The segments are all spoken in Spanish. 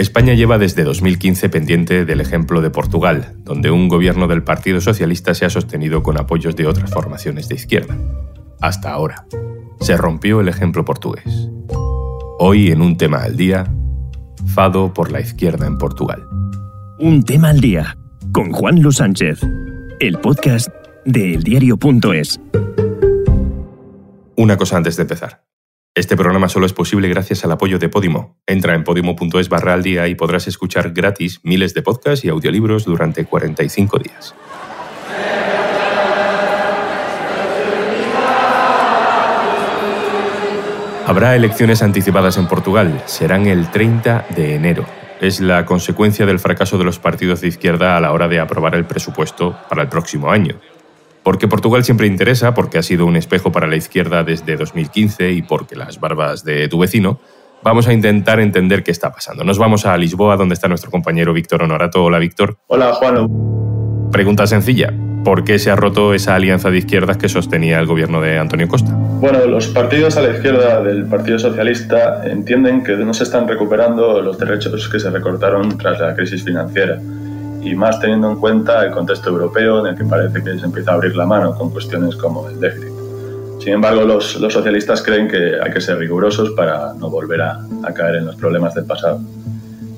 España lleva desde 2015 pendiente del ejemplo de Portugal, donde un gobierno del Partido Socialista se ha sostenido con apoyos de otras formaciones de izquierda. Hasta ahora. Se rompió el ejemplo portugués. Hoy en un tema al día, Fado por la izquierda en Portugal. Un tema al día, con Juan Luis Sánchez, el podcast de eldiario.es. Una cosa antes de empezar. Este programa solo es posible gracias al apoyo de Podimo. Entra en podimo.es barra al día y podrás escuchar gratis miles de podcasts y audiolibros durante 45 días. Habrá elecciones anticipadas en Portugal. Serán el 30 de enero. Es la consecuencia del fracaso de los partidos de izquierda a la hora de aprobar el presupuesto para el próximo año. Porque Portugal siempre interesa, porque ha sido un espejo para la izquierda desde 2015 y porque las barbas de tu vecino, vamos a intentar entender qué está pasando. Nos vamos a Lisboa, donde está nuestro compañero Víctor Honorato. Hola, Víctor. Hola, Juan. Pregunta sencilla. ¿Por qué se ha roto esa alianza de izquierdas que sostenía el gobierno de Antonio Costa? Bueno, los partidos a la izquierda del Partido Socialista entienden que no se están recuperando los derechos que se recortaron tras la crisis financiera y más teniendo en cuenta el contexto europeo en el que parece que se empieza a abrir la mano con cuestiones como el déficit. Sin embargo, los, los socialistas creen que hay que ser rigurosos para no volver a, a caer en los problemas del pasado.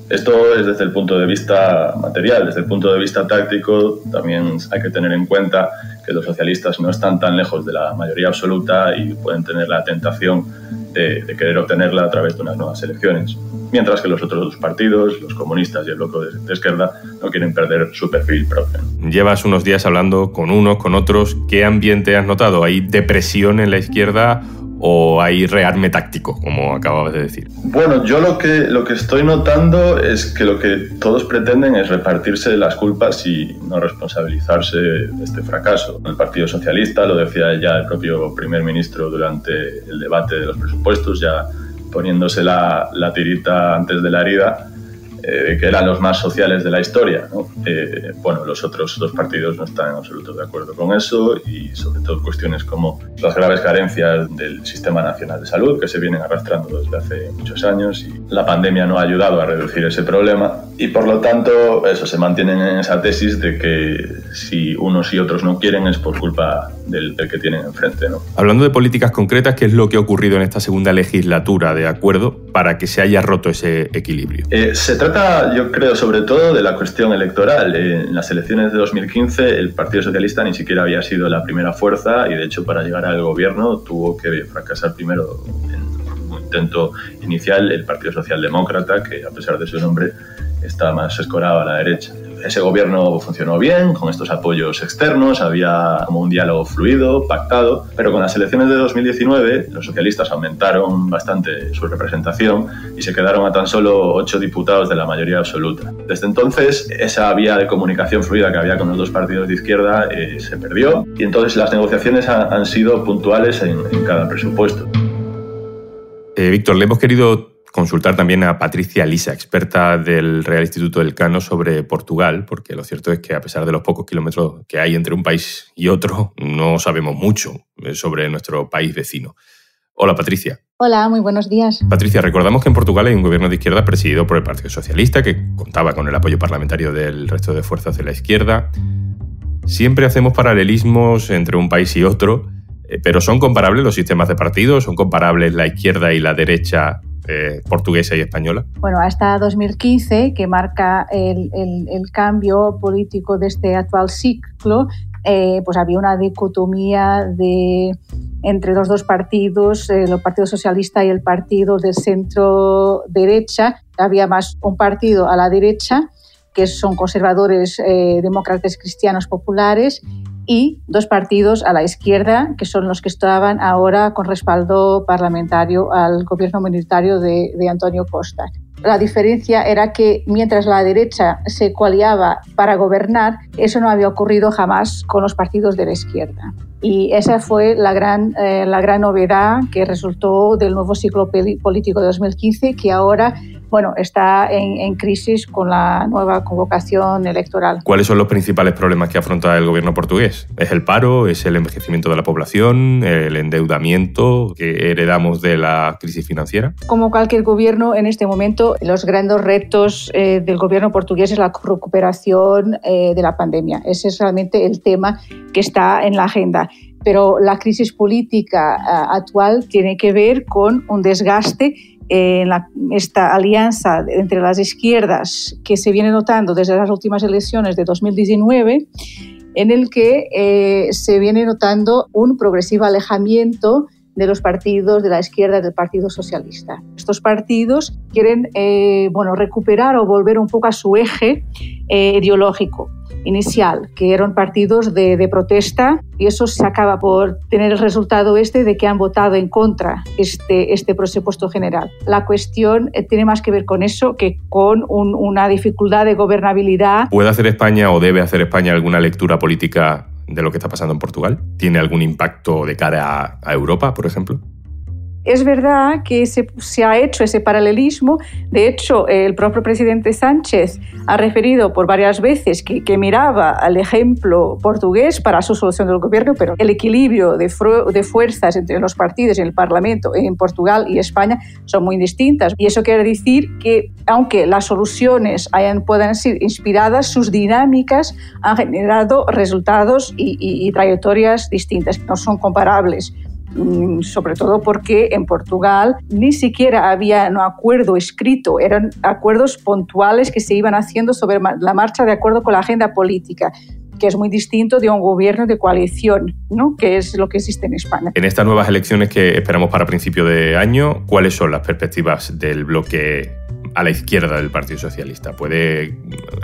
Esto es desde el punto de vista material, desde el punto de vista táctico también hay que tener en cuenta que los socialistas no están tan lejos de la mayoría absoluta y pueden tener la tentación de, de querer obtenerla a través de unas nuevas elecciones mientras que los otros dos partidos, los comunistas y el bloque de, izquierda, no quieren perder su perfil propio. Llevas unos días hablando con unos, con otros. ¿Qué ambiente has notado? ¿Hay depresión en la izquierda o hay rearme táctico, como acababas de decir? Bueno, yo lo que, lo que estoy notando es que lo que todos pretenden es repartirse las culpas y no responsabilizarse de este fracaso. El Partido Socialista, lo decía ya el propio primer ministro durante el debate de los presupuestos, ya poniéndose la, la tirita antes de la herida, eh, que eran los más sociales de la historia. Eh, bueno, los otros dos partidos no están en absoluto de acuerdo con eso y sobre todo cuestiones como las graves carencias del Sistema Nacional de Salud que se vienen arrastrando desde hace muchos años y la pandemia no ha ayudado a reducir ese problema y por lo tanto eso se mantienen en esa tesis de que si unos y otros no quieren es por culpa del, que tienen enfrente. ¿no? Hablando de políticas concretas, ¿qué es lo que ha ocurrido en esta segunda legislatura de acuerdo para que se haya roto ese equilibrio? Eh, se trata yo creo, sobre todo de la cuestión electoral. En las elecciones de 2015 el Partido Socialista ni siquiera había sido la primera fuerza y de hecho para llegar al gobierno tuvo que fracasar primero en un intento inicial el Partido Socialdemócrata, que a pesar de su nombre está más escorado a la derecha ese gobierno funcionó bien, con estos apoyos externos, había como un diálogo fluido, pactado, pero con las elecciones de 2019 los socialistas aumentaron bastante su representación y se quedaron a tan solo ocho diputados de la mayoría absoluta. Desde entonces, esa vía de comunicación fluida que había con los dos partidos de izquierda eh, se perdió y entonces las negociaciones han, sido puntuales en, cada presupuesto. Eh, Víctor, le hemos querido consultar también a Patricia Lisa, experta del Real Instituto del Cano sobre Portugal, porque lo cierto es que a pesar de los pocos kilómetros que hay entre un país y otro, no sabemos mucho eh, sobre nuestro país vecino. Hola Patricia. Hola, muy buenos días. Patricia, recordamos que en Portugal hay un gobierno de izquierda presidido por el Partido Socialista, que contaba con el apoyo parlamentario del resto de fuerzas de la izquierda. Siempre hacemos paralelismos entre un país y otro, eh, pero ¿son comparables los sistemas de partidos? ¿Son comparables la izquierda y la derecha eh, portuguesa y española? Bueno, hasta 2015, que marca el, cambio político de este actual ciclo, eh, pues había una dicotomía de, entre los dos partidos, eh, el Partido Socialista y el Partido de centro derecha. Había más un partido a la derecha, que son conservadores demócratas cristianos populares, y dos partidos a la izquierda, que son los que estaban ahora con respaldo parlamentario al gobierno minoritario de, Antonio Costa. La diferencia era que mientras la derecha se coaliaba para gobernar, eso no había ocurrido jamás con los partidos de la izquierda. Y esa fue la gran, eh, la gran novedad que resultó del nuevo ciclo político de 2015, que ahora bueno, está en, crisis con la nueva convocación electoral. ¿Cuáles son los principales problemas que afronta el gobierno portugués? ¿Es el paro? ¿Es el envejecimiento de la población? ¿El endeudamiento que heredamos de la crisis financiera? Como cualquier gobierno, en este momento los grandes retos eh, del gobierno portugués es la recuperación eh, de la pandemia. Ese es realmente el tema que está en la agenda pero la crisis política eh, actual tiene que ver con un desgaste en esta alianza entre las izquierdas que se viene notando desde las últimas elecciones de 2019, en el que eh, se viene notando un progresivo alejamiento de los partidos de la izquierda del Partido Socialista. Estos partidos quieren eh, bueno, recuperar o volver un poco a su eje ideológico inicial, que eran partidos de, protesta, y eso se acaba por tener el resultado este de que han votado en contra este, este presupuesto general. La cuestión eh, tiene más que ver con eso que con un, una dificultad de gobernabilidad. ¿Puede hacer España o debe hacer España alguna lectura política de lo que está pasando en Portugal? ¿Tiene algún impacto de cara a, Europa, por ejemplo? Es verdad que se, ha hecho ese paralelismo. De hecho, el propio presidente Sánchez ha referido por varias veces que, miraba al ejemplo portugués para su solución del gobierno, pero el equilibrio de, fuerzas entre los partidos en el Parlamento en Portugal y España son muy distintas. Y eso quiere decir que, aunque las soluciones hayan, puedan ser inspiradas, sus dinámicas han generado resultados y, y trayectorias distintas, no son comparables. Mm, sobre todo porque en Portugal ni siquiera había un acuerdo escrito, eran acuerdos puntuales que se iban haciendo sobre la marcha de acuerdo con la agenda política que es muy distinto de un gobierno de coalición, ¿no? que es lo que existe en España. En estas nuevas elecciones que esperamos para principio de año, ¿cuáles son las perspectivas del bloque a la izquierda del Partido Socialista? ¿Puede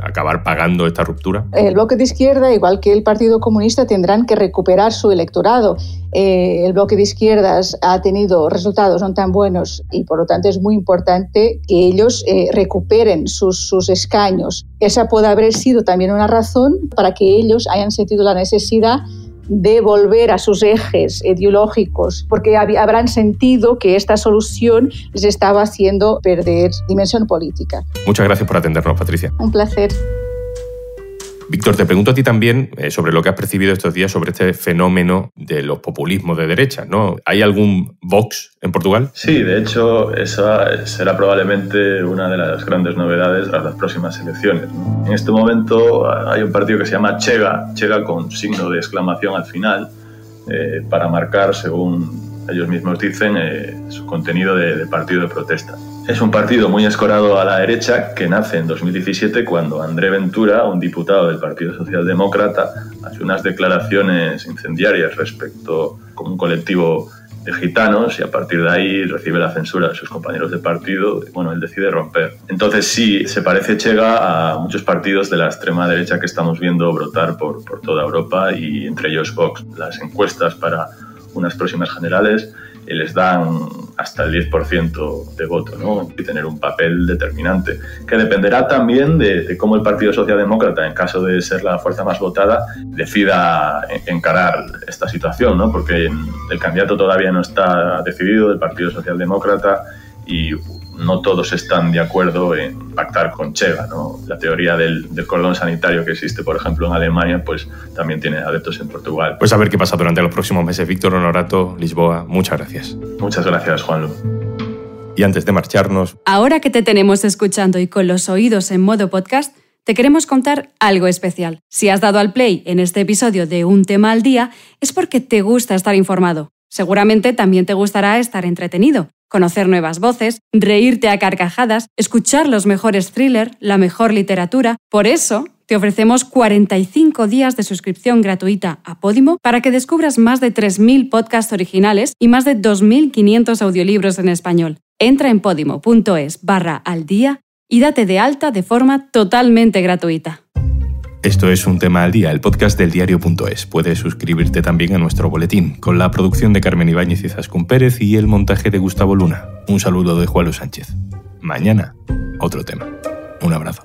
acabar pagando esta ruptura? El bloque de izquierda, igual que el Partido Comunista, tendrán que recuperar su electorado. Eh, el bloque de izquierdas ha tenido resultados no tan buenos y por lo tanto es muy importante que ellos eh, recuperen sus, sus escaños. Esa puede haber sido también una razón para que ellos hayan sentido la necesidad de volver a sus ejes ideológicos, porque habrán sentido que esta solución les estaba haciendo perder dimensión política. Muchas gracias por atendernos, Patricia. Un placer. Víctor, te pregunto a ti también eh, sobre lo que has percibido estos días sobre este fenómeno de los populismos de derecha, ¿no? ¿Hay algún Vox en Portugal? Sí, de hecho, esa será probablemente una de las grandes novedades a las próximas elecciones. En este momento hay un partido que se llama Chega, Chega con signo de exclamación al final, eh, para marcar, según ellos mismos dicen, eh, su contenido de partido de protesta. Es un partido muy escorado a la derecha que nace en 2017 cuando André Ventura, un diputado del Partido Socialdemócrata, hace unas declaraciones incendiarias respecto a un colectivo de gitanos y a partir de ahí recibe la censura de sus compañeros de partido. Bueno, él decide romper. Entonces sí, se parece Chega a muchos partidos de la extrema derecha que estamos viendo brotar por, por toda Europa y entre ellos Vox. Las encuestas para unas próximas generales les dan hasta el 10% de voto ¿no? y tener un papel determinante, que dependerá también de, cómo el Partido Socialdemócrata, en caso de ser la fuerza más votada, decida encarar esta situación, ¿no? porque el candidato todavía no está decidido del Partido Socialdemócrata y no todos están de acuerdo en pactar con Chega. ¿no? La teoría del, cordón sanitario que existe, por ejemplo, en Alemania, pues también tiene adeptos en Portugal. Pues a ver qué pasa durante los próximos meses. Víctor Honorato, Lisboa, muchas gracias. Muchas gracias, Juanlu. Y antes de marcharnos... Ahora que te tenemos escuchando y con los oídos en modo podcast, te queremos contar algo especial. Si has dado al play en este episodio de Un tema al día, es porque te gusta estar informado. Seguramente también te gustará estar entretenido conocer nuevas voces, reírte a carcajadas, escuchar los mejores thrillers, la mejor literatura. Por eso, te ofrecemos 45 días de suscripción gratuita a Podimo para que descubras más de 3.000 podcasts originales y más de 2.500 audiolibros en español. Entra en podimo.es barra al día y date de alta de forma totalmente gratuita. Esto es Un Tema al Día, el podcast del diario.es. Puedes suscribirte también a nuestro boletín, con la producción de Carmen Ibáñez y Zascún Pérez y el montaje de Gustavo Luna. Un saludo de Juan Luis Sánchez. Mañana, otro tema. Un abrazo.